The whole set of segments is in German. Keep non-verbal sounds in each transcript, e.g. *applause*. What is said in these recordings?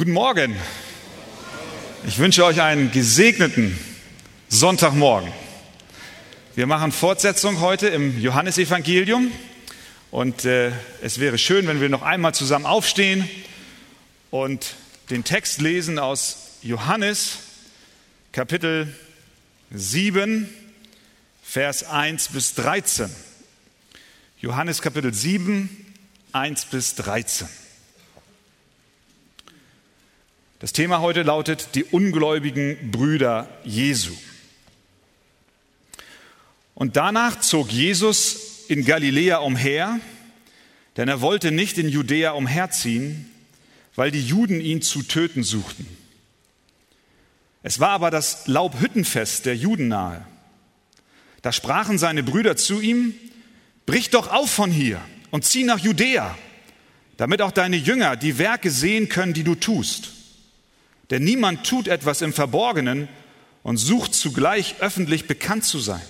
Guten Morgen. Ich wünsche euch einen gesegneten Sonntagmorgen. Wir machen Fortsetzung heute im Johannesevangelium und äh, es wäre schön, wenn wir noch einmal zusammen aufstehen und den Text lesen aus Johannes Kapitel 7, Vers 1 bis 13. Johannes Kapitel 7, 1 bis 13. Das Thema heute lautet die ungläubigen Brüder Jesu. Und danach zog Jesus in Galiläa umher, denn er wollte nicht in Judäa umherziehen, weil die Juden ihn zu töten suchten. Es war aber das Laubhüttenfest der Juden nahe. Da sprachen seine Brüder zu ihm, brich doch auf von hier und zieh nach Judäa, damit auch deine Jünger die Werke sehen können, die du tust. Denn niemand tut etwas im Verborgenen und sucht zugleich öffentlich bekannt zu sein.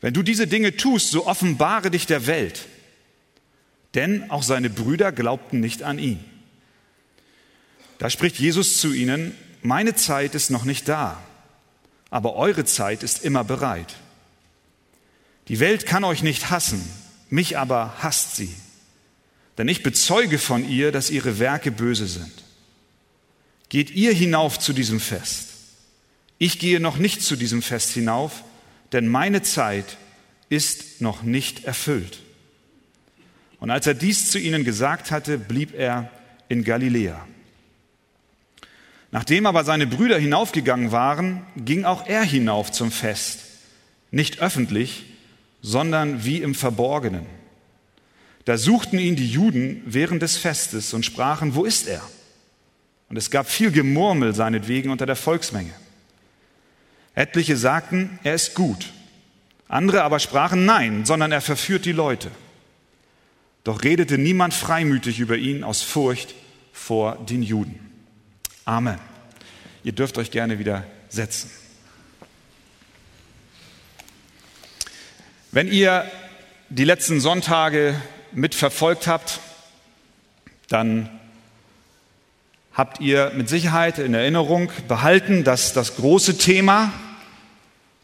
Wenn du diese Dinge tust, so offenbare dich der Welt. Denn auch seine Brüder glaubten nicht an ihn. Da spricht Jesus zu ihnen, meine Zeit ist noch nicht da, aber eure Zeit ist immer bereit. Die Welt kann euch nicht hassen, mich aber hasst sie. Denn ich bezeuge von ihr, dass ihre Werke böse sind. Geht ihr hinauf zu diesem Fest. Ich gehe noch nicht zu diesem Fest hinauf, denn meine Zeit ist noch nicht erfüllt. Und als er dies zu ihnen gesagt hatte, blieb er in Galiläa. Nachdem aber seine Brüder hinaufgegangen waren, ging auch er hinauf zum Fest, nicht öffentlich, sondern wie im Verborgenen. Da suchten ihn die Juden während des Festes und sprachen, wo ist er? Und es gab viel Gemurmel seinetwegen unter der Volksmenge. Etliche sagten, er ist gut. Andere aber sprachen nein, sondern er verführt die Leute. Doch redete niemand freimütig über ihn aus Furcht vor den Juden. Amen. Ihr dürft euch gerne wieder setzen. Wenn ihr die letzten Sonntage mitverfolgt habt, dann habt ihr mit Sicherheit in Erinnerung behalten, dass das große Thema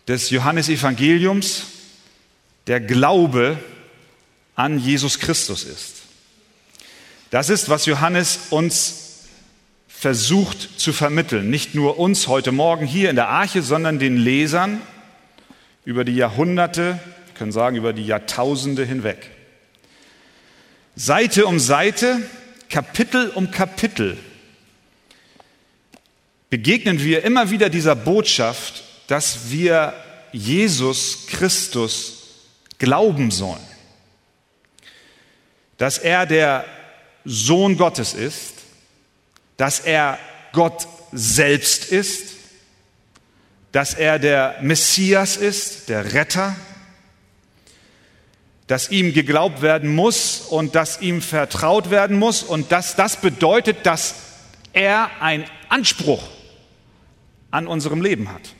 des Johannesevangeliums der Glaube an Jesus Christus ist. Das ist, was Johannes uns versucht zu vermitteln. Nicht nur uns heute Morgen hier in der Arche, sondern den Lesern über die Jahrhunderte, wir können sagen über die Jahrtausende hinweg. Seite um Seite, Kapitel um Kapitel begegnen wir immer wieder dieser Botschaft, dass wir Jesus Christus glauben sollen. Dass er der Sohn Gottes ist, dass er Gott selbst ist, dass er der Messias ist, der Retter, dass ihm geglaubt werden muss und dass ihm vertraut werden muss. Und dass das bedeutet, dass er einen Anspruch an unserem Leben hat.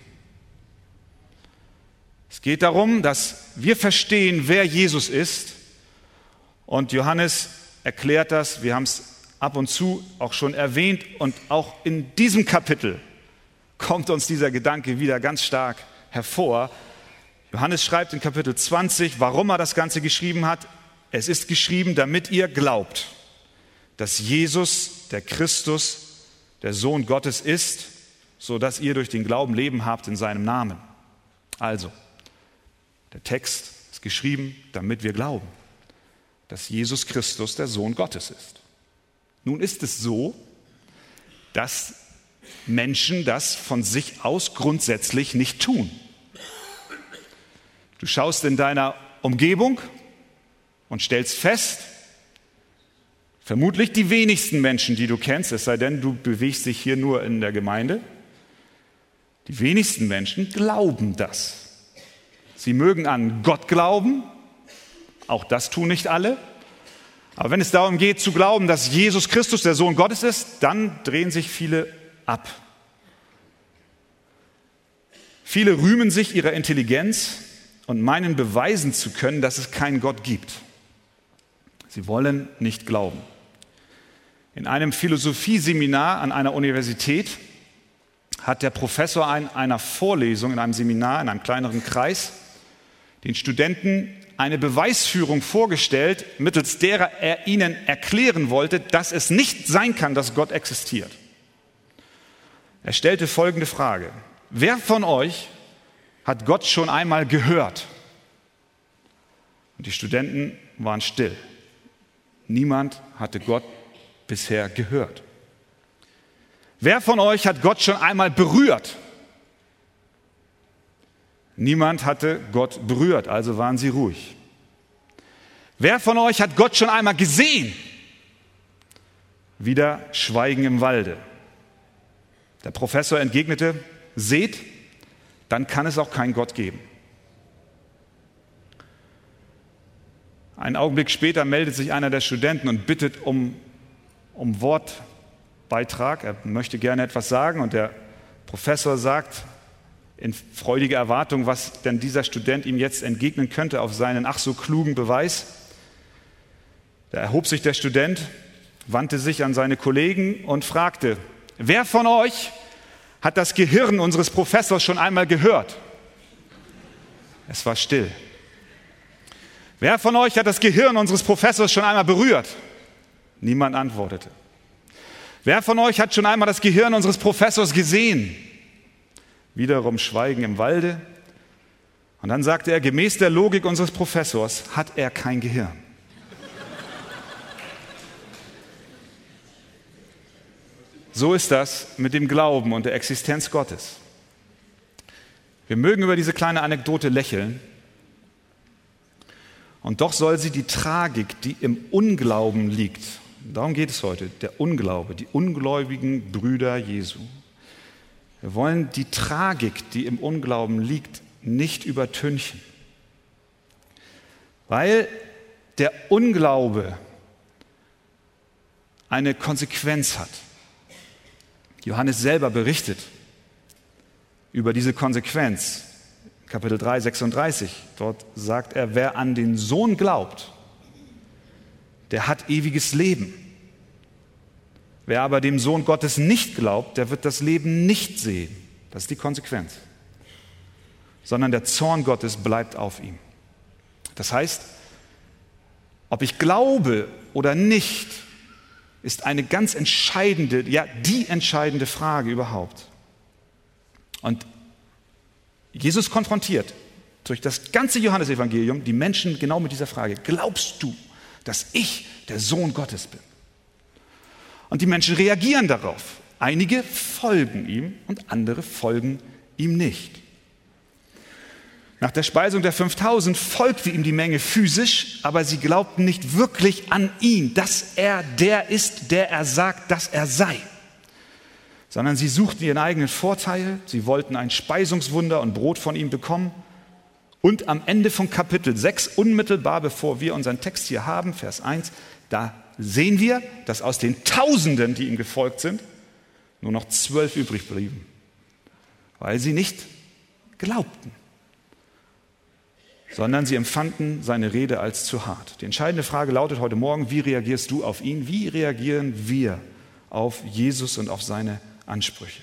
Es geht darum, dass wir verstehen, wer Jesus ist. Und Johannes erklärt das, wir haben es ab und zu auch schon erwähnt, und auch in diesem Kapitel kommt uns dieser Gedanke wieder ganz stark hervor. Johannes schreibt in Kapitel 20, warum er das Ganze geschrieben hat. Es ist geschrieben, damit ihr glaubt, dass Jesus, der Christus, der Sohn Gottes ist so dass ihr durch den Glauben Leben habt in seinem Namen. Also, der Text ist geschrieben, damit wir glauben, dass Jesus Christus der Sohn Gottes ist. Nun ist es so, dass Menschen das von sich aus grundsätzlich nicht tun. Du schaust in deiner Umgebung und stellst fest, vermutlich die wenigsten Menschen, die du kennst, es sei denn, du bewegst dich hier nur in der Gemeinde, die wenigsten Menschen glauben das. Sie mögen an Gott glauben, auch das tun nicht alle. Aber wenn es darum geht zu glauben, dass Jesus Christus der Sohn Gottes ist, dann drehen sich viele ab. Viele rühmen sich ihrer Intelligenz und meinen beweisen zu können, dass es keinen Gott gibt. Sie wollen nicht glauben. In einem Philosophieseminar an einer Universität hat der Professor in einer Vorlesung, in einem Seminar, in einem kleineren Kreis, den Studenten eine Beweisführung vorgestellt, mittels derer er ihnen erklären wollte, dass es nicht sein kann, dass Gott existiert. Er stellte folgende Frage. Wer von euch hat Gott schon einmal gehört? Und die Studenten waren still. Niemand hatte Gott bisher gehört. Wer von euch hat Gott schon einmal berührt? Niemand hatte Gott berührt, also waren sie ruhig. Wer von euch hat Gott schon einmal gesehen? Wieder Schweigen im Walde. Der Professor entgegnete, seht, dann kann es auch keinen Gott geben. Einen Augenblick später meldet sich einer der Studenten und bittet um, um Wortbeitrag. Er möchte gerne etwas sagen und der Professor sagt in freudiger Erwartung, was denn dieser Student ihm jetzt entgegnen könnte auf seinen ach so klugen Beweis. Da erhob sich der Student, wandte sich an seine Kollegen und fragte, wer von euch hat das Gehirn unseres Professors schon einmal gehört? Es war still. Wer von euch hat das Gehirn unseres Professors schon einmal berührt? Niemand antwortete. Wer von euch hat schon einmal das Gehirn unseres Professors gesehen? Wiederum Schweigen im Walde. Und dann sagte er, gemäß der Logik unseres Professors hat er kein Gehirn. So ist das mit dem Glauben und der Existenz Gottes. Wir mögen über diese kleine Anekdote lächeln, und doch soll sie die Tragik, die im Unglauben liegt, darum geht es heute, der Unglaube, die ungläubigen Brüder Jesu. Wir wollen die Tragik, die im Unglauben liegt, nicht übertünchen, weil der Unglaube eine Konsequenz hat. Johannes selber berichtet über diese Konsequenz. Kapitel 3, 36. Dort sagt er, wer an den Sohn glaubt, der hat ewiges Leben. Wer aber dem Sohn Gottes nicht glaubt, der wird das Leben nicht sehen. Das ist die Konsequenz. Sondern der Zorn Gottes bleibt auf ihm. Das heißt, ob ich glaube oder nicht, ist eine ganz entscheidende, ja, die entscheidende Frage überhaupt. Und Jesus konfrontiert durch das ganze Johannesevangelium die Menschen genau mit dieser Frage. Glaubst du, dass ich der Sohn Gottes bin? Und die Menschen reagieren darauf. Einige folgen ihm und andere folgen ihm nicht. Nach der Speisung der 5000 folgte ihm die Menge physisch, aber sie glaubten nicht wirklich an ihn, dass er der ist, der er sagt, dass er sei sondern sie suchten ihren eigenen Vorteil, sie wollten ein Speisungswunder und Brot von ihm bekommen. Und am Ende von Kapitel 6, unmittelbar bevor wir unseren Text hier haben, Vers 1, da sehen wir, dass aus den Tausenden, die ihm gefolgt sind, nur noch zwölf übrig blieben, weil sie nicht glaubten, sondern sie empfanden seine Rede als zu hart. Die entscheidende Frage lautet heute Morgen, wie reagierst du auf ihn? Wie reagieren wir auf Jesus und auf seine Ansprüche.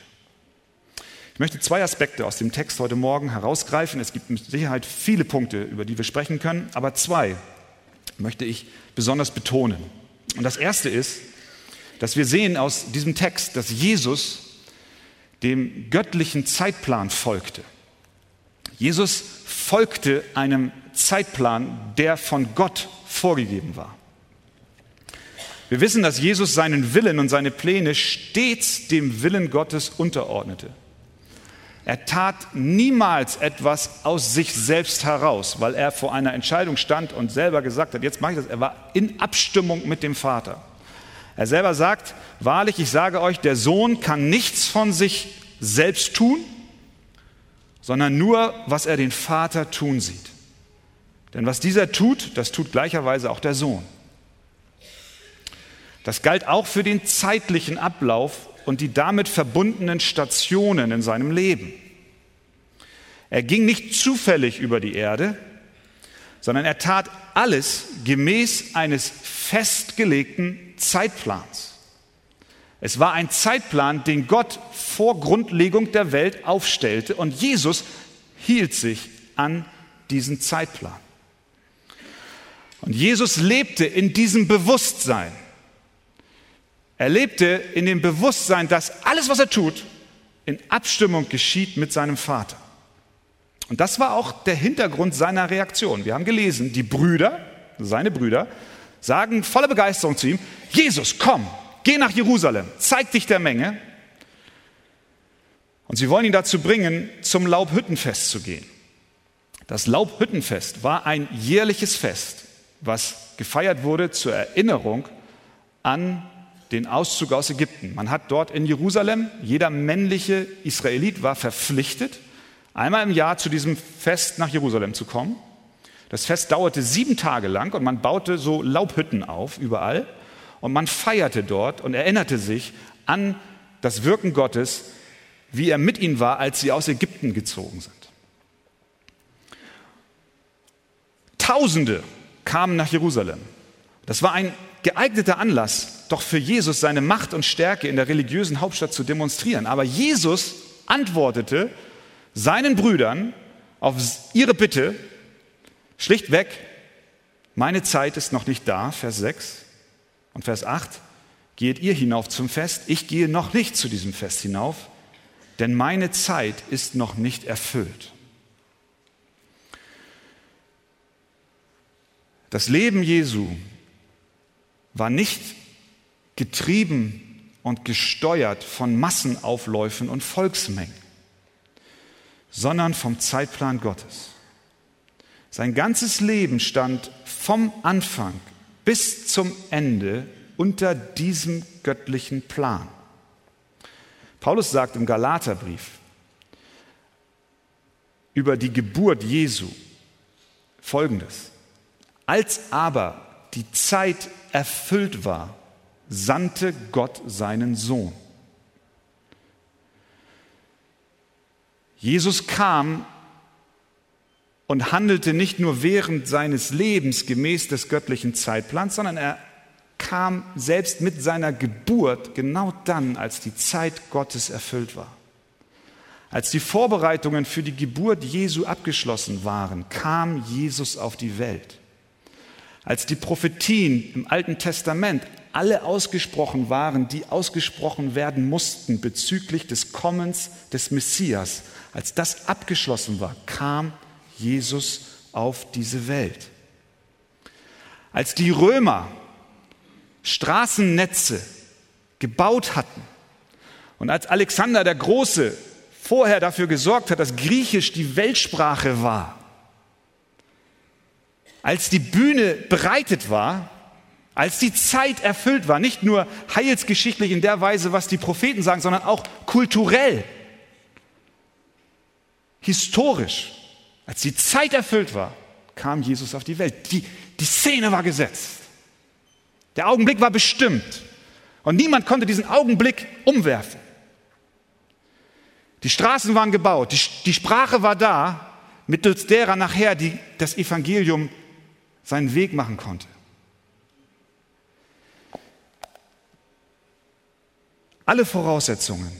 Ich möchte zwei Aspekte aus dem Text heute Morgen herausgreifen. Es gibt mit Sicherheit viele Punkte, über die wir sprechen können, aber zwei möchte ich besonders betonen. Und das erste ist, dass wir sehen aus diesem Text, dass Jesus dem göttlichen Zeitplan folgte. Jesus folgte einem Zeitplan, der von Gott vorgegeben war. Wir wissen, dass Jesus seinen Willen und seine Pläne stets dem Willen Gottes unterordnete. Er tat niemals etwas aus sich selbst heraus, weil er vor einer Entscheidung stand und selber gesagt hat, jetzt mache ich das. Er war in Abstimmung mit dem Vater. Er selber sagt, wahrlich, ich sage euch, der Sohn kann nichts von sich selbst tun, sondern nur, was er den Vater tun sieht. Denn was dieser tut, das tut gleicherweise auch der Sohn. Das galt auch für den zeitlichen Ablauf und die damit verbundenen Stationen in seinem Leben. Er ging nicht zufällig über die Erde, sondern er tat alles gemäß eines festgelegten Zeitplans. Es war ein Zeitplan, den Gott vor Grundlegung der Welt aufstellte und Jesus hielt sich an diesen Zeitplan. Und Jesus lebte in diesem Bewusstsein. Er lebte in dem Bewusstsein, dass alles, was er tut, in Abstimmung geschieht mit seinem Vater. Und das war auch der Hintergrund seiner Reaktion. Wir haben gelesen, die Brüder, seine Brüder, sagen voller Begeisterung zu ihm, Jesus, komm, geh nach Jerusalem, zeig dich der Menge. Und sie wollen ihn dazu bringen, zum Laubhüttenfest zu gehen. Das Laubhüttenfest war ein jährliches Fest, was gefeiert wurde zur Erinnerung an den Auszug aus Ägypten. Man hat dort in Jerusalem, jeder männliche Israelit war verpflichtet, einmal im Jahr zu diesem Fest nach Jerusalem zu kommen. Das Fest dauerte sieben Tage lang und man baute so Laubhütten auf überall und man feierte dort und erinnerte sich an das Wirken Gottes, wie er mit ihnen war, als sie aus Ägypten gezogen sind. Tausende kamen nach Jerusalem. Das war ein geeigneter Anlass, doch für Jesus seine Macht und Stärke in der religiösen Hauptstadt zu demonstrieren. Aber Jesus antwortete seinen Brüdern auf ihre Bitte schlichtweg, meine Zeit ist noch nicht da, Vers 6 und Vers 8, geht ihr hinauf zum Fest, ich gehe noch nicht zu diesem Fest hinauf, denn meine Zeit ist noch nicht erfüllt. Das Leben Jesu war nicht getrieben und gesteuert von Massenaufläufen und Volksmengen, sondern vom Zeitplan Gottes. Sein ganzes Leben stand vom Anfang bis zum Ende unter diesem göttlichen Plan. Paulus sagt im Galaterbrief über die Geburt Jesu folgendes. Als aber die Zeit erfüllt war, sandte Gott seinen Sohn. Jesus kam und handelte nicht nur während seines Lebens gemäß des göttlichen Zeitplans, sondern er kam selbst mit seiner Geburt genau dann, als die Zeit Gottes erfüllt war. Als die Vorbereitungen für die Geburt Jesu abgeschlossen waren, kam Jesus auf die Welt. Als die Prophetien im Alten Testament alle ausgesprochen waren, die ausgesprochen werden mussten bezüglich des Kommens des Messias, als das abgeschlossen war, kam Jesus auf diese Welt. Als die Römer Straßennetze gebaut hatten und als Alexander der Große vorher dafür gesorgt hat, dass Griechisch die Weltsprache war, als die Bühne bereitet war, als die Zeit erfüllt war, nicht nur heilsgeschichtlich in der Weise, was die Propheten sagen, sondern auch kulturell, historisch, als die Zeit erfüllt war, kam Jesus auf die Welt. Die, die Szene war gesetzt. Der Augenblick war bestimmt. Und niemand konnte diesen Augenblick umwerfen. Die Straßen waren gebaut, die, die Sprache war da, mittels derer nachher die, das Evangelium seinen Weg machen konnte. Alle Voraussetzungen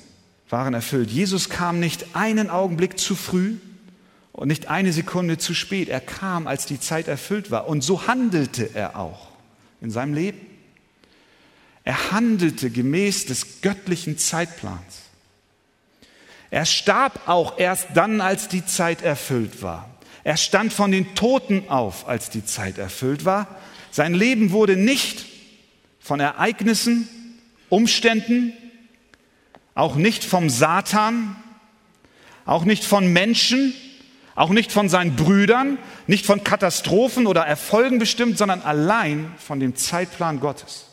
waren erfüllt. Jesus kam nicht einen Augenblick zu früh und nicht eine Sekunde zu spät. Er kam, als die Zeit erfüllt war. Und so handelte er auch in seinem Leben. Er handelte gemäß des göttlichen Zeitplans. Er starb auch erst dann, als die Zeit erfüllt war. Er stand von den Toten auf, als die Zeit erfüllt war. Sein Leben wurde nicht von Ereignissen, Umständen, auch nicht vom Satan, auch nicht von Menschen, auch nicht von seinen Brüdern, nicht von Katastrophen oder Erfolgen bestimmt, sondern allein von dem Zeitplan Gottes.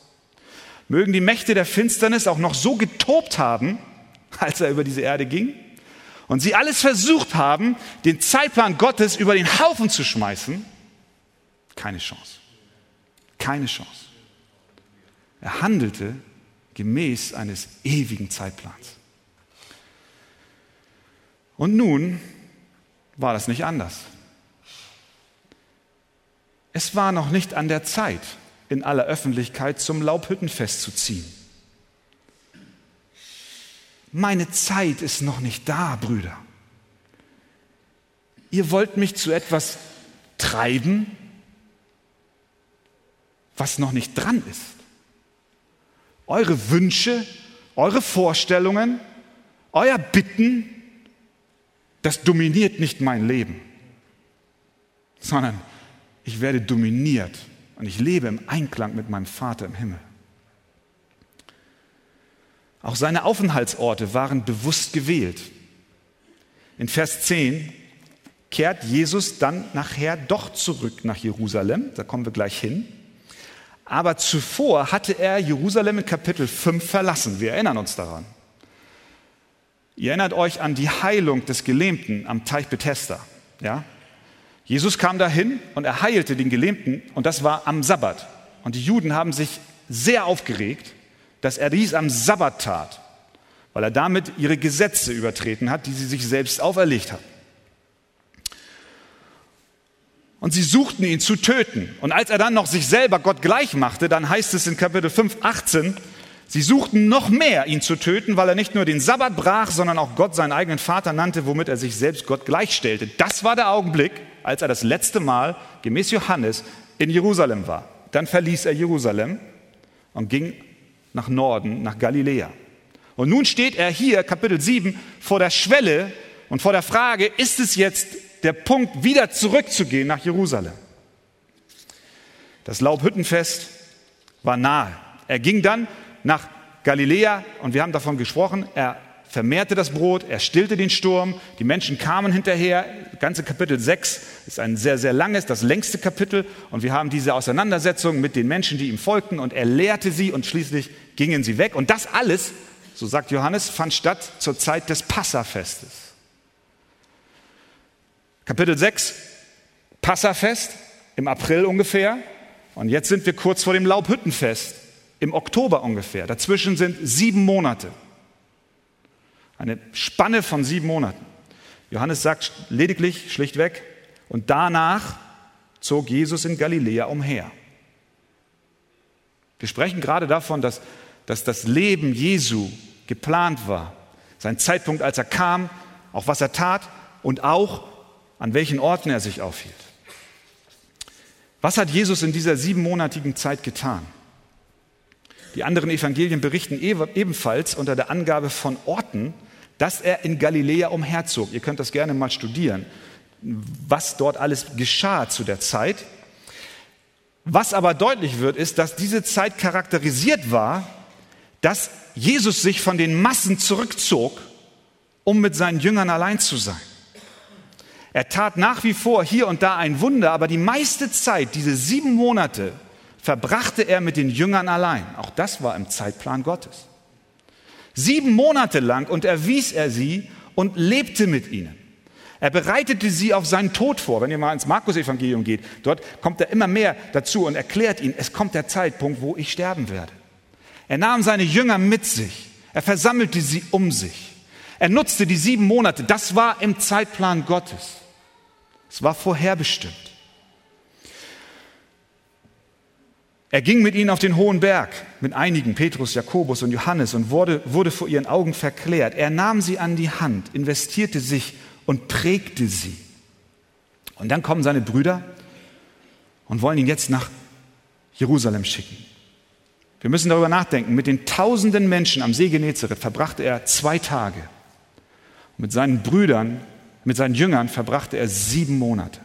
Mögen die Mächte der Finsternis auch noch so getobt haben, *laughs* als er über diese Erde ging, und sie alles versucht haben, den Zeitplan Gottes über den Haufen zu schmeißen, keine Chance. Keine Chance. Er handelte gemäß eines ewigen Zeitplans. Und nun war das nicht anders. Es war noch nicht an der Zeit, in aller Öffentlichkeit zum Laubhüttenfest zu ziehen. Meine Zeit ist noch nicht da, Brüder. Ihr wollt mich zu etwas treiben, was noch nicht dran ist. Eure Wünsche, eure Vorstellungen, euer Bitten, das dominiert nicht mein Leben, sondern ich werde dominiert und ich lebe im Einklang mit meinem Vater im Himmel. Auch seine Aufenthaltsorte waren bewusst gewählt. In Vers 10 kehrt Jesus dann nachher doch zurück nach Jerusalem, da kommen wir gleich hin. Aber zuvor hatte er Jerusalem in Kapitel 5 verlassen. Wir erinnern uns daran. Ihr erinnert euch an die Heilung des Gelähmten am Teich Bethesda. Ja? Jesus kam dahin und er heilte den Gelähmten und das war am Sabbat. Und die Juden haben sich sehr aufgeregt, dass er dies am Sabbat tat, weil er damit ihre Gesetze übertreten hat, die sie sich selbst auferlegt hatten. Und sie suchten ihn zu töten. Und als er dann noch sich selber Gott gleich machte, dann heißt es in Kapitel 5, 18, sie suchten noch mehr, ihn zu töten, weil er nicht nur den Sabbat brach, sondern auch Gott seinen eigenen Vater nannte, womit er sich selbst Gott gleichstellte. Das war der Augenblick, als er das letzte Mal, gemäß Johannes, in Jerusalem war. Dann verließ er Jerusalem und ging nach Norden, nach Galiläa. Und nun steht er hier, Kapitel 7, vor der Schwelle und vor der Frage, ist es jetzt der Punkt, wieder zurückzugehen nach Jerusalem. Das Laubhüttenfest war nahe. Er ging dann nach Galiläa und wir haben davon gesprochen, er vermehrte das Brot, er stillte den Sturm, die Menschen kamen hinterher. Das ganze Kapitel 6 ist ein sehr, sehr langes, das längste Kapitel und wir haben diese Auseinandersetzung mit den Menschen, die ihm folgten und er lehrte sie und schließlich gingen sie weg. Und das alles, so sagt Johannes, fand statt zur Zeit des Passafestes. Kapitel 6, Passafest im April ungefähr. Und jetzt sind wir kurz vor dem Laubhüttenfest im Oktober ungefähr. Dazwischen sind sieben Monate. Eine Spanne von sieben Monaten. Johannes sagt lediglich, schlichtweg, und danach zog Jesus in Galiläa umher. Wir sprechen gerade davon, dass, dass das Leben Jesu geplant war. Sein Zeitpunkt, als er kam, auch was er tat und auch an welchen Orten er sich aufhielt. Was hat Jesus in dieser siebenmonatigen Zeit getan? Die anderen Evangelien berichten ebenfalls unter der Angabe von Orten, dass er in Galiläa umherzog. Ihr könnt das gerne mal studieren, was dort alles geschah zu der Zeit. Was aber deutlich wird, ist, dass diese Zeit charakterisiert war, dass Jesus sich von den Massen zurückzog, um mit seinen Jüngern allein zu sein. Er tat nach wie vor hier und da ein Wunder, aber die meiste Zeit, diese sieben Monate, verbrachte er mit den Jüngern allein. Auch das war im Zeitplan Gottes. Sieben Monate lang und erwies er sie und lebte mit ihnen. Er bereitete sie auf seinen Tod vor. Wenn ihr mal ins Markus-Evangelium geht, dort kommt er immer mehr dazu und erklärt ihnen, es kommt der Zeitpunkt, wo ich sterben werde. Er nahm seine Jünger mit sich. Er versammelte sie um sich. Er nutzte die sieben Monate. Das war im Zeitplan Gottes. Es war vorherbestimmt. Er ging mit ihnen auf den hohen Berg, mit einigen, Petrus, Jakobus und Johannes, und wurde, wurde vor ihren Augen verklärt. Er nahm sie an die Hand, investierte sich und prägte sie. Und dann kommen seine Brüder und wollen ihn jetzt nach Jerusalem schicken. Wir müssen darüber nachdenken. Mit den tausenden Menschen am See Genezareth verbrachte er zwei Tage. Und mit seinen Brüdern mit seinen Jüngern verbrachte er sieben Monate.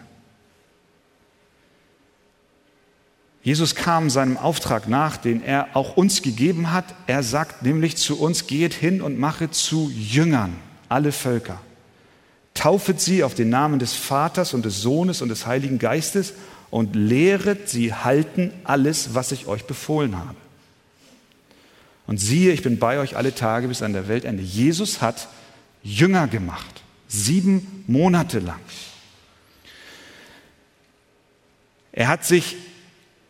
Jesus kam seinem Auftrag nach, den er auch uns gegeben hat. Er sagt nämlich zu uns, geht hin und mache zu Jüngern alle Völker. Taufet sie auf den Namen des Vaters und des Sohnes und des Heiligen Geistes und lehret sie halten alles, was ich euch befohlen habe. Und siehe, ich bin bei euch alle Tage bis an der Weltende. Jesus hat Jünger gemacht. Sieben Monate lang. Er hat sich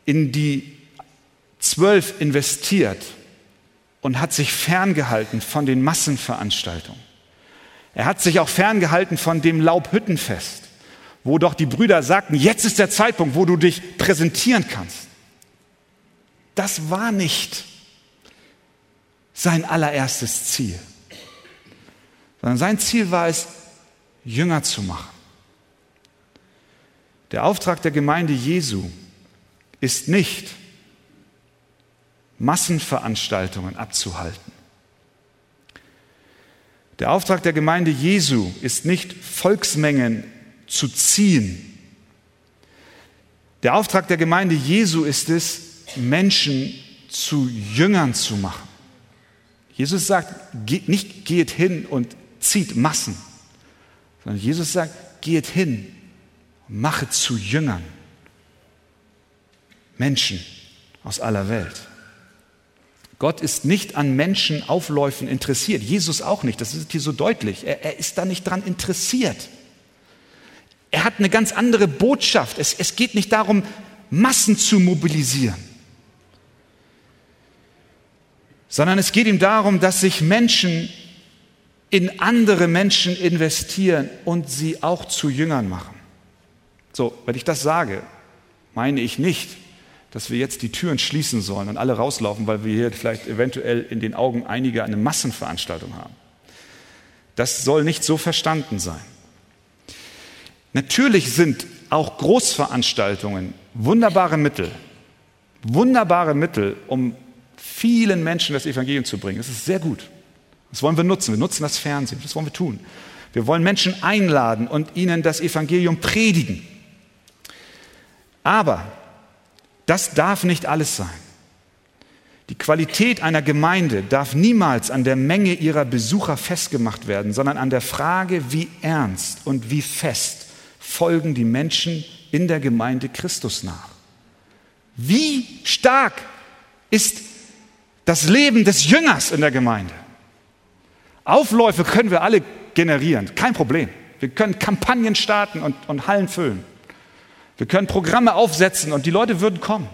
in die zwölf investiert und hat sich ferngehalten von den Massenveranstaltungen. Er hat sich auch ferngehalten von dem Laubhüttenfest, wo doch die Brüder sagten, jetzt ist der Zeitpunkt, wo du dich präsentieren kannst. Das war nicht sein allererstes Ziel. sondern sein Ziel war es, Jünger zu machen. Der Auftrag der Gemeinde Jesu ist nicht, Massenveranstaltungen abzuhalten. Der Auftrag der Gemeinde Jesu ist nicht, Volksmengen zu ziehen. Der Auftrag der Gemeinde Jesu ist es, Menschen zu Jüngern zu machen. Jesus sagt nicht, geht hin und zieht Massen, sondern Jesus sagt, geht hin und mache zu Jüngern Menschen aus aller Welt. Gott ist nicht an Menschenaufläufen interessiert. Jesus auch nicht. Das ist hier so deutlich. Er, er, ist da nicht dran interessiert. Er hat eine ganz andere Botschaft. Es, es geht nicht darum, Massen zu mobilisieren, sondern es geht ihm darum, dass sich Menschen in andere Menschen investieren und sie auch zu Jüngern machen. So, wenn ich das sage, meine ich nicht, dass wir jetzt die Türen schließen sollen und alle rauslaufen, weil wir hier vielleicht eventuell in den Augen einiger eine Massenveranstaltung haben. Das soll nicht so verstanden sein. Natürlich sind auch Großveranstaltungen wunderbare Mittel, wunderbare Mittel, um vielen Menschen das Evangelium zu bringen. Das ist sehr gut. Das wollen wir nutzen. Wir nutzen das Fernsehen. Das wollen wir tun. Wir wollen Menschen einladen und ihnen das Evangelium predigen. Aber das darf nicht alles sein. Die Qualität einer Gemeinde darf niemals an der Menge ihrer Besucher festgemacht werden, sondern an der Frage, wie ernst und wie fest folgen die Menschen in der Gemeinde Christus nach. Wie stark ist das Leben des Jüngers in der Gemeinde? Aufläufe können wir alle generieren, kein Problem. Wir können Kampagnen starten und, und Hallen füllen. Wir können Programme aufsetzen und die Leute würden kommen.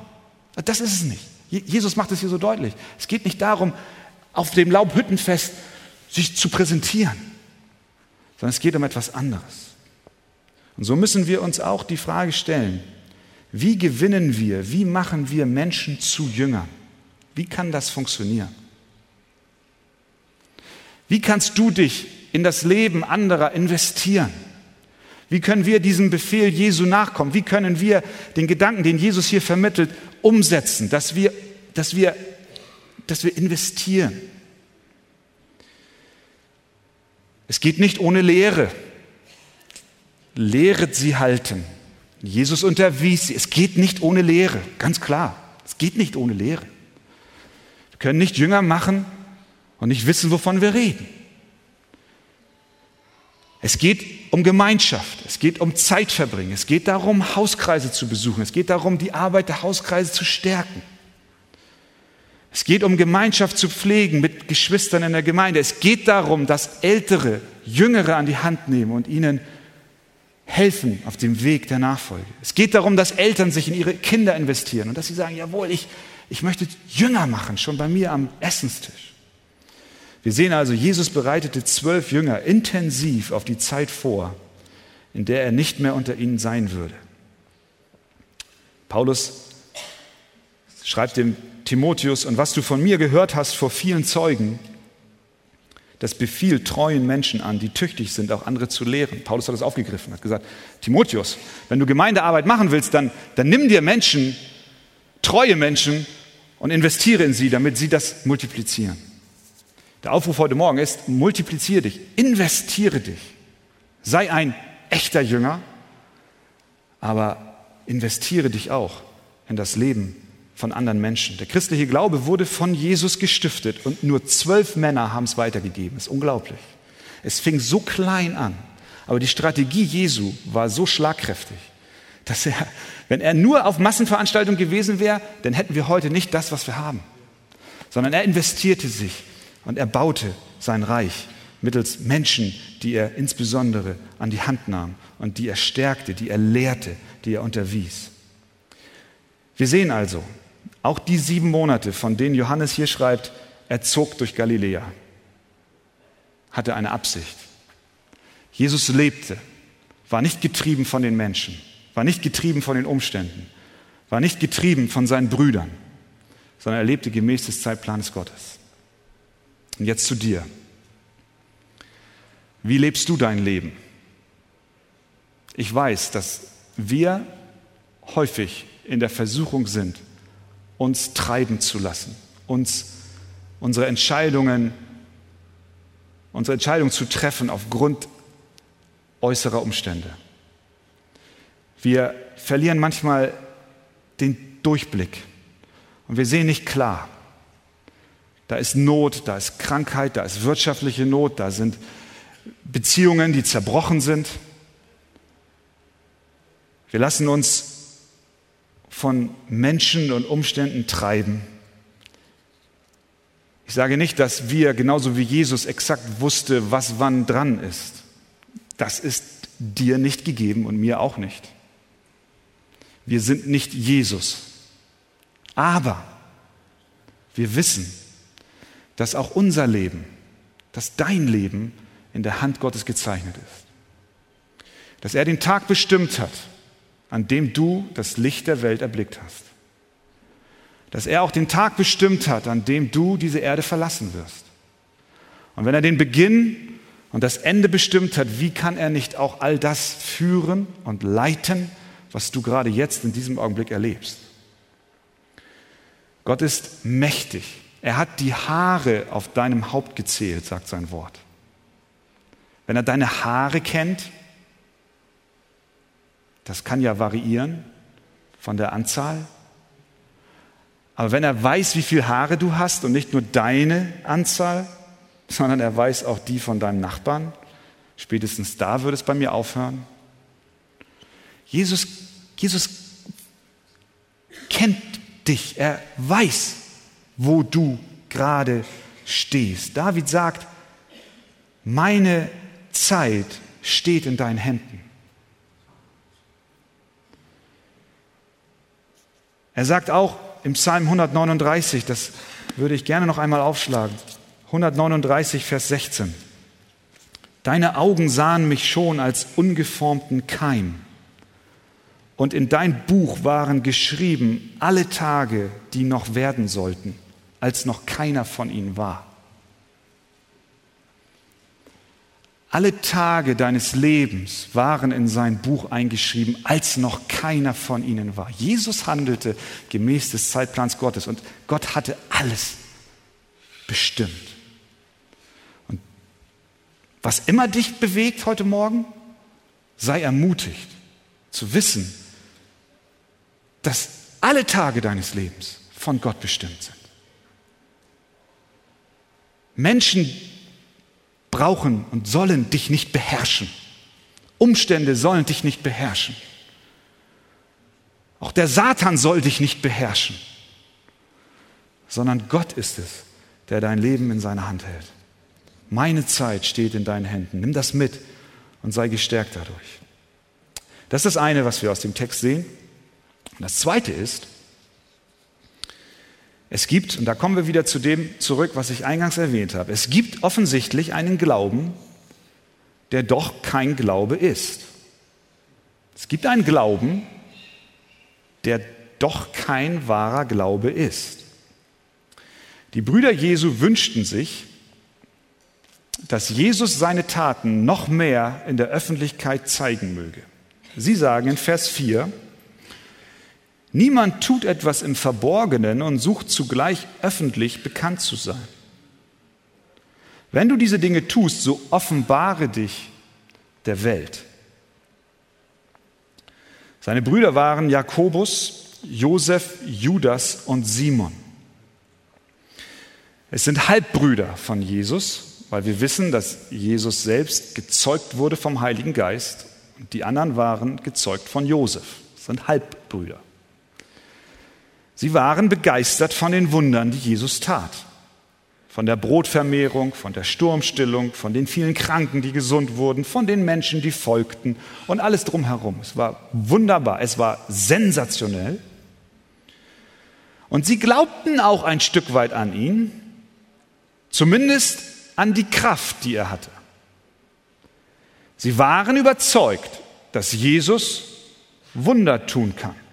Das ist es nicht. Jesus macht es hier so deutlich. Es geht nicht darum, auf dem Laubhüttenfest sich zu präsentieren, sondern es geht um etwas anderes. Und so müssen wir uns auch die Frage stellen, wie gewinnen wir, wie machen wir Menschen zu Jüngern? Wie kann das funktionieren? Wie kannst du dich in das Leben anderer investieren? Wie können wir diesem Befehl Jesu nachkommen? Wie können wir den Gedanken, den Jesus hier vermittelt, umsetzen, dass wir, dass wir, dass wir investieren? Es geht nicht ohne Lehre. Lehret sie halten. Jesus unterwies sie. Es geht nicht ohne Lehre, ganz klar. Es geht nicht ohne Lehre. Wir können nicht Jünger machen und nicht wissen, wovon wir reden. Es geht um Gemeinschaft, es geht um Zeitverbringen, es geht darum, Hauskreise zu besuchen, es geht darum, die Arbeit der Hauskreise zu stärken. Es geht um Gemeinschaft zu pflegen mit Geschwistern in der Gemeinde. Es geht darum, dass Ältere Jüngere an die Hand nehmen und ihnen helfen auf dem Weg der Nachfolge. Es geht darum, dass Eltern sich in ihre Kinder investieren und dass sie sagen, jawohl, ich, ich möchte Jünger machen, schon bei mir am Essenstisch. Wir sehen also, Jesus bereitete zwölf Jünger intensiv auf die Zeit vor, in der er nicht mehr unter ihnen sein würde. Paulus schreibt dem Timotheus, und was du von mir gehört hast vor vielen Zeugen, das befiehlt treuen Menschen an, die tüchtig sind, auch andere zu lehren. Paulus hat das aufgegriffen, hat gesagt, Timotheus, wenn du Gemeindearbeit machen willst, dann, dann nimm dir Menschen, treue Menschen und investiere in sie, damit sie das multiplizieren. Der Aufruf heute Morgen ist, multipliziere dich, investiere dich. Sei ein echter Jünger, aber investiere dich auch in das Leben von anderen Menschen. Der christliche Glaube wurde von Jesus gestiftet und nur zwölf Männer haben es weitergegeben. Das ist unglaublich. Es fing so klein an, aber die Strategie Jesu war so schlagkräftig, dass er, wenn er nur auf Massenveranstaltungen gewesen wäre, dann hätten wir heute nicht das, was wir haben, sondern er investierte sich und er baute sein Reich mittels Menschen, die er insbesondere an die Hand nahm und die er stärkte, die er lehrte, die er unterwies. Wir sehen also, auch die sieben Monate, von denen Johannes hier schreibt, er zog durch Galiläa, hatte eine Absicht. Jesus lebte, war nicht getrieben von den Menschen, war nicht getrieben von den Umständen, war nicht getrieben von seinen Brüdern, sondern er lebte gemäß des Zeitplanes Gottes. Und jetzt zu dir. Wie lebst du dein Leben? Ich weiß, dass wir häufig in der Versuchung sind, uns treiben zu lassen, uns unsere Entscheidungen, unsere Entscheidung zu treffen aufgrund äußerer Umstände. Wir verlieren manchmal den Durchblick und wir sehen nicht klar. Da ist Not, da ist Krankheit, da ist wirtschaftliche Not, da sind Beziehungen, die zerbrochen sind. Wir lassen uns von Menschen und Umständen treiben. Ich sage nicht, dass wir genauso wie Jesus exakt wusste, was wann dran ist. Das ist dir nicht gegeben und mir auch nicht. Wir sind nicht Jesus. Aber wir wissen, dass auch unser Leben, dass dein Leben in der Hand Gottes gezeichnet ist. Dass er den Tag bestimmt hat, an dem du das Licht der Welt erblickt hast. Dass er auch den Tag bestimmt hat, an dem du diese Erde verlassen wirst. Und wenn er den Beginn und das Ende bestimmt hat, wie kann er nicht auch all das führen und leiten, was du gerade jetzt in diesem Augenblick erlebst? Gott ist mächtig. Er hat die Haare auf deinem Haupt gezählt, sagt sein Wort. Wenn er deine Haare kennt, das kann ja variieren von der Anzahl. Aber wenn er weiß, wie viele Haare du hast und nicht nur deine Anzahl, sondern er weiß auch die von deinem Nachbarn, spätestens da würde es bei mir aufhören. Jesus, Jesus kennt dich, er weiß, wo du gerade stehst. David sagt, meine Zeit steht in deinen Händen. Er sagt auch im Psalm 139, das würde ich gerne noch einmal aufschlagen, 139, Vers 16. Deine Augen sahen mich schon als ungeformten Keim. Und in dein Buch waren geschrieben alle Tage, die noch werden sollten, als noch keiner von ihnen war. Alle Tage deines Lebens waren in sein Buch eingeschrieben, als noch keiner von ihnen war. Jesus handelte gemäß des Zeitplans Gottes und Gott hatte alles bestimmt. Und was immer dich bewegt heute Morgen, sei ermutigt zu wissen, dass alle Tage deines Lebens von Gott bestimmt sind. Menschen brauchen und sollen dich nicht beherrschen. Umstände sollen dich nicht beherrschen. Auch der Satan soll dich nicht beherrschen, sondern Gott ist es, der dein Leben in seiner Hand hält. Meine Zeit steht in deinen Händen. Nimm das mit und sei gestärkt dadurch. Das ist das eine, was wir aus dem Text sehen. Und das zweite ist, es gibt, und da kommen wir wieder zu dem zurück, was ich eingangs erwähnt habe, es gibt offensichtlich einen Glauben, der doch kein Glaube ist. Es gibt einen Glauben, der doch kein wahrer Glaube ist. Die Brüder Jesu wünschten sich, dass Jesus seine Taten noch mehr in der Öffentlichkeit zeigen möge. Sie sagen in Vers 4, Niemand tut etwas im Verborgenen und sucht zugleich öffentlich bekannt zu sein. Wenn du diese Dinge tust, so offenbare dich der Welt. Seine Brüder waren Jakobus, Josef, Judas und Simon. Es sind Halbbrüder von Jesus, weil wir wissen, dass Jesus selbst gezeugt wurde vom Heiligen Geist und die anderen waren gezeugt von Josef. Es sind Halbbrüder. Sie waren begeistert von den Wundern, die Jesus tat. Von der Brotvermehrung, von der Sturmstillung, von den vielen Kranken, die gesund wurden, von den Menschen, die folgten und alles drumherum. Es war wunderbar, es war sensationell. Und sie glaubten auch ein Stück weit an ihn, zumindest an die Kraft, die er hatte. Sie waren überzeugt, dass Jesus Wunder tun kann.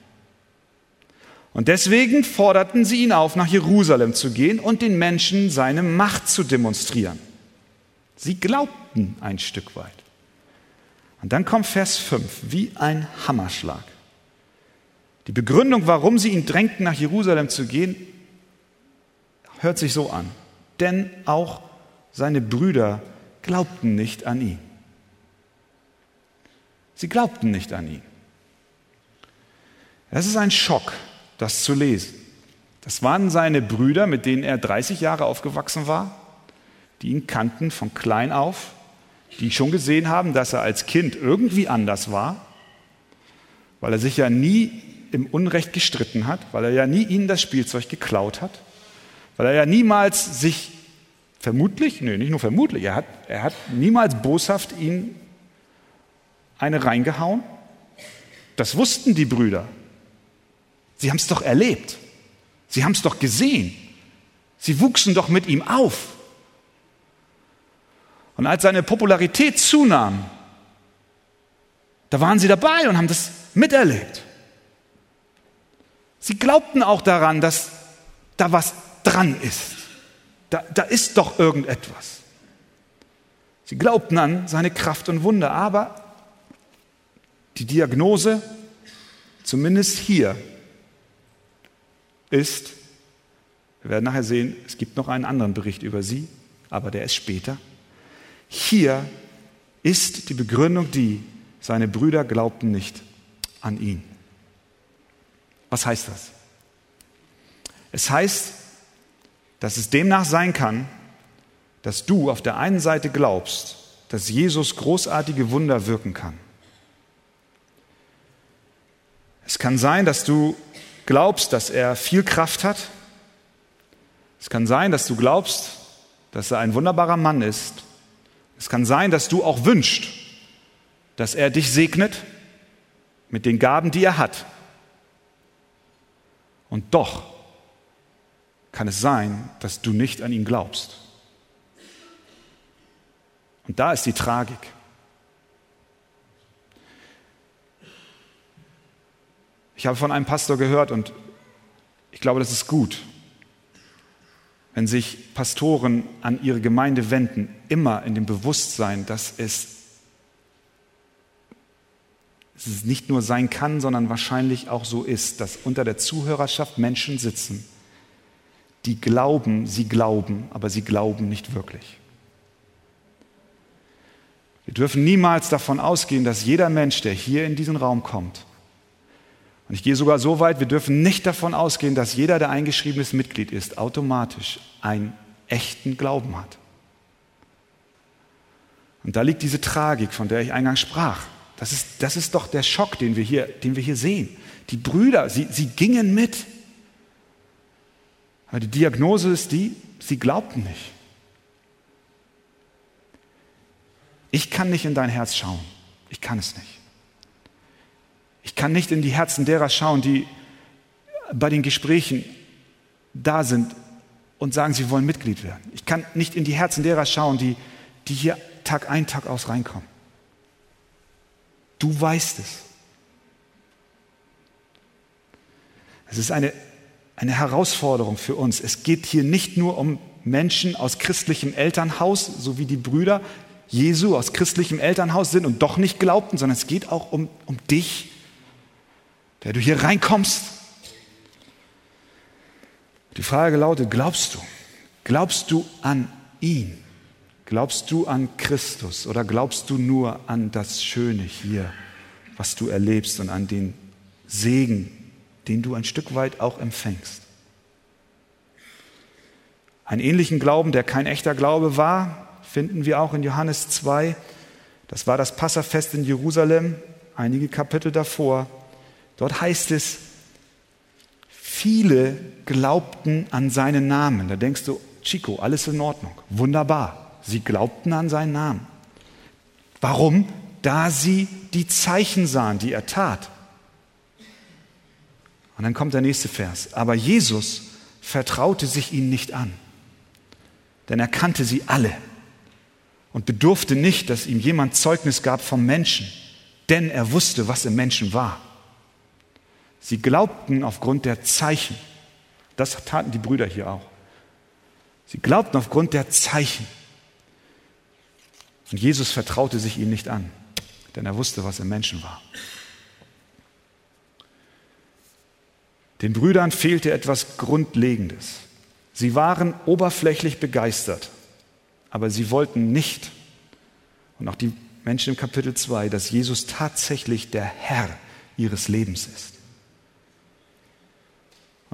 Und deswegen forderten sie ihn auf, nach Jerusalem zu gehen und den Menschen seine Macht zu demonstrieren. Sie glaubten ein Stück weit. Und dann kommt Vers 5, wie ein Hammerschlag. Die Begründung, warum sie ihn drängten, nach Jerusalem zu gehen, hört sich so an. Denn auch seine Brüder glaubten nicht an ihn. Sie glaubten nicht an ihn. Es ist ein Schock, das zu lesen. Das waren seine Brüder, mit denen er 30 Jahre aufgewachsen war, die ihn kannten von klein auf, die schon gesehen haben, dass er als Kind irgendwie anders war, weil er sich ja nie im Unrecht gestritten hat, weil er ja nie ihnen das Spielzeug geklaut hat, weil er ja niemals sich vermutlich, nee, nicht nur vermutlich, er hat, er hat niemals boshaft ihnen eine reingehauen. Das wussten die Brüder. Sie haben es doch erlebt. Sie haben es doch gesehen. Sie wuchsen doch mit ihm auf. Und als seine Popularität zunahm, da waren sie dabei und haben das miterlebt. Sie glaubten auch daran, dass da was dran ist. Da, da ist doch irgendetwas. Sie glaubten an seine Kraft und Wunder, aber die Diagnose, zumindest hier, ist, wir werden nachher sehen, es gibt noch einen anderen Bericht über sie, aber der ist später. Hier ist die Begründung die, seine Brüder glaubten nicht an ihn. Was heißt das? Es heißt, dass es demnach sein kann, dass du auf der einen Seite glaubst, dass Jesus großartige Wunder wirken kann. Es kann sein, dass du glaubst, dass er viel Kraft hat. Es kann sein, dass du glaubst, dass er ein wunderbarer Mann ist. Es kann sein, dass du auch wünschst, dass er dich segnet mit den Gaben, die er hat. Und doch kann es sein, dass du nicht an ihn glaubst. Und da ist die Tragik. Ich habe von einem Pastor gehört und ich glaube, das ist gut, wenn sich Pastoren an ihre Gemeinde wenden, immer in dem Bewusstsein, dass es, dass es nicht nur sein kann, sondern wahrscheinlich auch so ist, dass unter der Zuhörerschaft Menschen sitzen, die glauben, sie glauben, aber sie glauben nicht wirklich. Wir dürfen niemals davon ausgehen, dass jeder Mensch, der hier in diesen Raum kommt, und ich gehe sogar so weit, wir dürfen nicht davon ausgehen, dass jeder, der eingeschriebenes Mitglied ist, automatisch einen echten Glauben hat. Und da liegt diese Tragik, von der ich eingangs sprach. Das ist, das ist doch der Schock, den wir hier, den wir hier sehen. Die Brüder, sie, sie gingen mit. Aber die Diagnose ist die, sie glaubten nicht. Ich kann nicht in dein Herz schauen. Ich kann es nicht. Ich kann nicht in die Herzen derer schauen, die bei den Gesprächen da sind und sagen, sie wollen Mitglied werden. Ich kann nicht in die Herzen derer schauen, die, die hier Tag ein, Tag aus reinkommen. Du weißt es. Es ist eine, eine Herausforderung für uns. Es geht hier nicht nur um Menschen aus christlichem Elternhaus, so wie die Brüder Jesu aus christlichem Elternhaus sind und doch nicht glaubten, sondern es geht auch um, um dich der du hier reinkommst. Die Frage lautet, glaubst du? Glaubst du an ihn? Glaubst du an Christus oder glaubst du nur an das Schöne hier, was du erlebst und an den Segen, den du ein Stück weit auch empfängst? Einen ähnlichen Glauben, der kein echter Glaube war, finden wir auch in Johannes 2. Das war das Passafest in Jerusalem, einige Kapitel davor. Dort heißt es, viele glaubten an seinen Namen. Da denkst du, Chico, alles in Ordnung, wunderbar. Sie glaubten an seinen Namen. Warum? Da sie die Zeichen sahen, die er tat. Und dann kommt der nächste Vers. Aber Jesus vertraute sich ihnen nicht an, denn er kannte sie alle und bedurfte nicht, dass ihm jemand Zeugnis gab vom Menschen, denn er wusste, was im Menschen war. Sie glaubten aufgrund der Zeichen. Das taten die Brüder hier auch. Sie glaubten aufgrund der Zeichen. Und Jesus vertraute sich ihm nicht an, denn er wusste, was im Menschen war. Den Brüdern fehlte etwas Grundlegendes. Sie waren oberflächlich begeistert, aber sie wollten nicht, und auch die Menschen im Kapitel 2, dass Jesus tatsächlich der Herr ihres Lebens ist.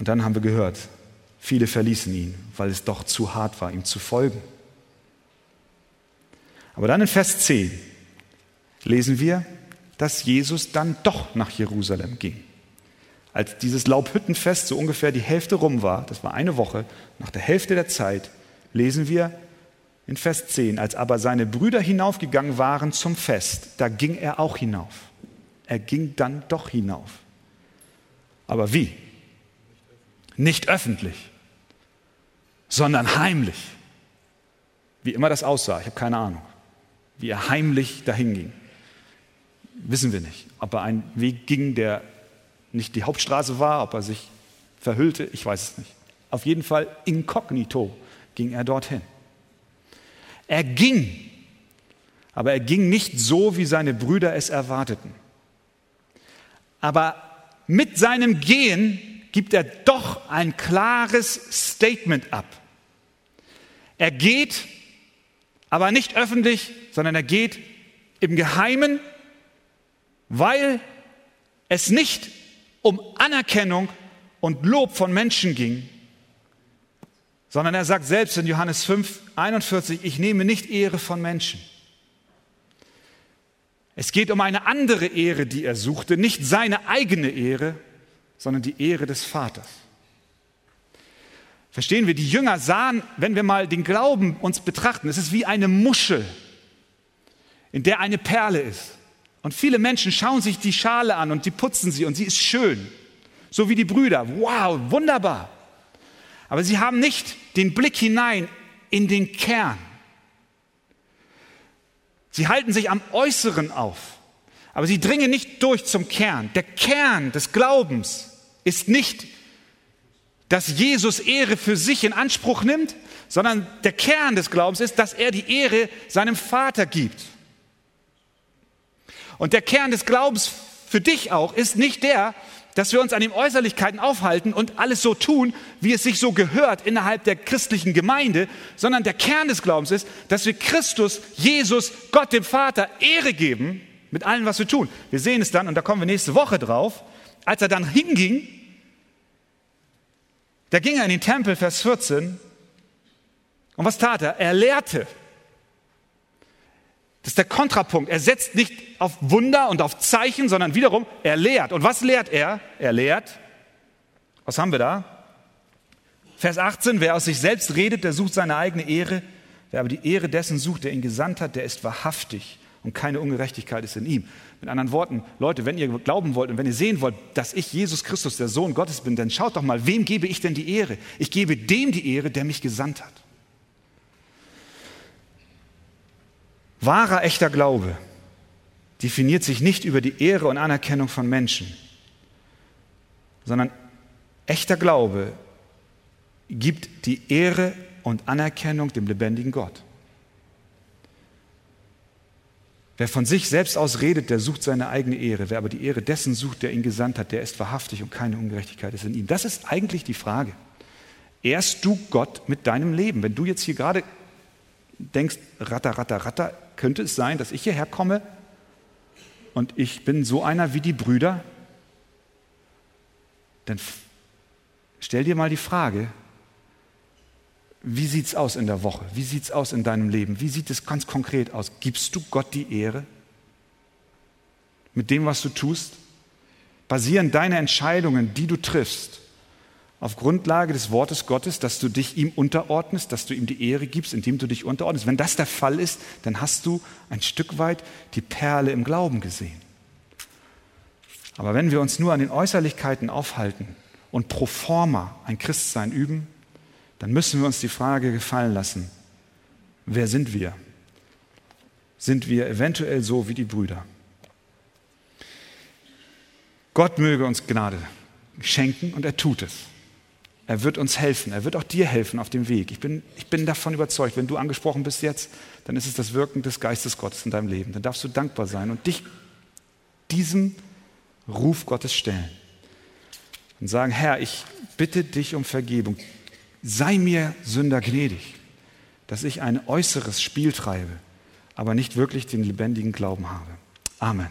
Und dann haben wir gehört, viele verließen ihn, weil es doch zu hart war, ihm zu folgen. Aber dann in Vers 10 lesen wir, dass Jesus dann doch nach Jerusalem ging. Als dieses Laubhüttenfest so ungefähr die Hälfte rum war, das war eine Woche, nach der Hälfte der Zeit, lesen wir in Vers 10, als aber seine Brüder hinaufgegangen waren zum Fest, da ging er auch hinauf. Er ging dann doch hinauf. Aber wie? Nicht öffentlich, sondern heimlich. Wie immer das aussah, ich habe keine Ahnung. Wie er heimlich dahin ging. Wissen wir nicht. Ob er einen Weg ging, der nicht die Hauptstraße war, ob er sich verhüllte, ich weiß es nicht. Auf jeden Fall inkognito ging er dorthin. Er ging, aber er ging nicht so, wie seine Brüder es erwarteten. Aber mit seinem Gehen gibt er doch ein klares Statement ab. Er geht, aber nicht öffentlich, sondern er geht im Geheimen, weil es nicht um Anerkennung und Lob von Menschen ging, sondern er sagt selbst in Johannes 5, 41, ich nehme nicht Ehre von Menschen. Es geht um eine andere Ehre, die er suchte, nicht seine eigene Ehre, sondern die Ehre des Vaters. Verstehen wir, die Jünger sahen, wenn wir mal den Glauben uns betrachten, es ist wie eine Muschel, in der eine Perle ist. Und viele Menschen schauen sich die Schale an und die putzen sie und sie ist schön. So wie die Brüder. Wow, wunderbar. Aber sie haben nicht den Blick hinein in den Kern. Sie halten sich am Äußeren auf, aber sie dringen nicht durch zum Kern. Der Kern des Glaubens ist nicht, dass Jesus Ehre für sich in Anspruch nimmt, sondern der Kern des Glaubens ist, dass er die Ehre seinem Vater gibt. Und der Kern des Glaubens für dich auch ist nicht der, dass wir uns an den Äußerlichkeiten aufhalten und alles so tun, wie es sich so gehört innerhalb der christlichen Gemeinde, sondern der Kern des Glaubens ist, dass wir Christus, Jesus, Gott dem Vater Ehre geben mit allem, was wir tun. Wir sehen es dann, und da kommen wir nächste Woche drauf, als er dann hinging, da ging er in den Tempel, Vers 14, und was tat er? Er lehrte. Das ist der Kontrapunkt. Er setzt nicht auf Wunder und auf Zeichen, sondern wiederum, er lehrt. Und was lehrt er? Er lehrt. Was haben wir da? Vers 18, wer aus sich selbst redet, der sucht seine eigene Ehre. Wer aber die Ehre dessen sucht, der ihn gesandt hat, der ist wahrhaftig und keine Ungerechtigkeit ist in ihm. Mit anderen Worten, Leute, wenn ihr glauben wollt und wenn ihr sehen wollt, dass ich Jesus Christus, der Sohn Gottes bin, dann schaut doch mal, wem gebe ich denn die Ehre? Ich gebe dem die Ehre, der mich gesandt hat. Wahrer, echter Glaube definiert sich nicht über die Ehre und Anerkennung von Menschen, sondern echter Glaube gibt die Ehre und Anerkennung dem lebendigen Gott. Wer von sich selbst aus redet, der sucht seine eigene Ehre. Wer aber die Ehre dessen sucht, der ihn gesandt hat, der ist wahrhaftig und keine Ungerechtigkeit ist in ihm. Das ist eigentlich die Frage. Ehrst du Gott mit deinem Leben? Wenn du jetzt hier gerade denkst, ratter, ratter, ratter, könnte es sein, dass ich hierher komme und ich bin so einer wie die Brüder? Dann stell dir mal die Frage, wie sieht es aus in der Woche? Wie sieht es aus in deinem Leben? Wie sieht es ganz konkret aus? Gibst du Gott die Ehre mit dem, was du tust? Basieren deine Entscheidungen, die du triffst, auf Grundlage des Wortes Gottes, dass du dich ihm unterordnest, dass du ihm die Ehre gibst, indem du dich unterordnest. Wenn das der Fall ist, dann hast du ein Stück weit die Perle im Glauben gesehen. Aber wenn wir uns nur an den Äußerlichkeiten aufhalten und pro forma ein Christsein üben, dann müssen wir uns die Frage gefallen lassen, wer sind wir? Sind wir eventuell so wie die Brüder? Gott möge uns Gnade schenken und er tut es. Er wird uns helfen. Er wird auch dir helfen auf dem Weg. Ich bin, ich bin davon überzeugt, wenn du angesprochen bist jetzt, dann ist es das Wirken des Geistes Gottes in deinem Leben. Dann darfst du dankbar sein und dich diesem Ruf Gottes stellen. Und sagen, Herr, ich bitte dich um Vergebung. Sei mir Sünder gnädig, dass ich ein äußeres Spiel treibe, aber nicht wirklich den lebendigen Glauben habe. Amen.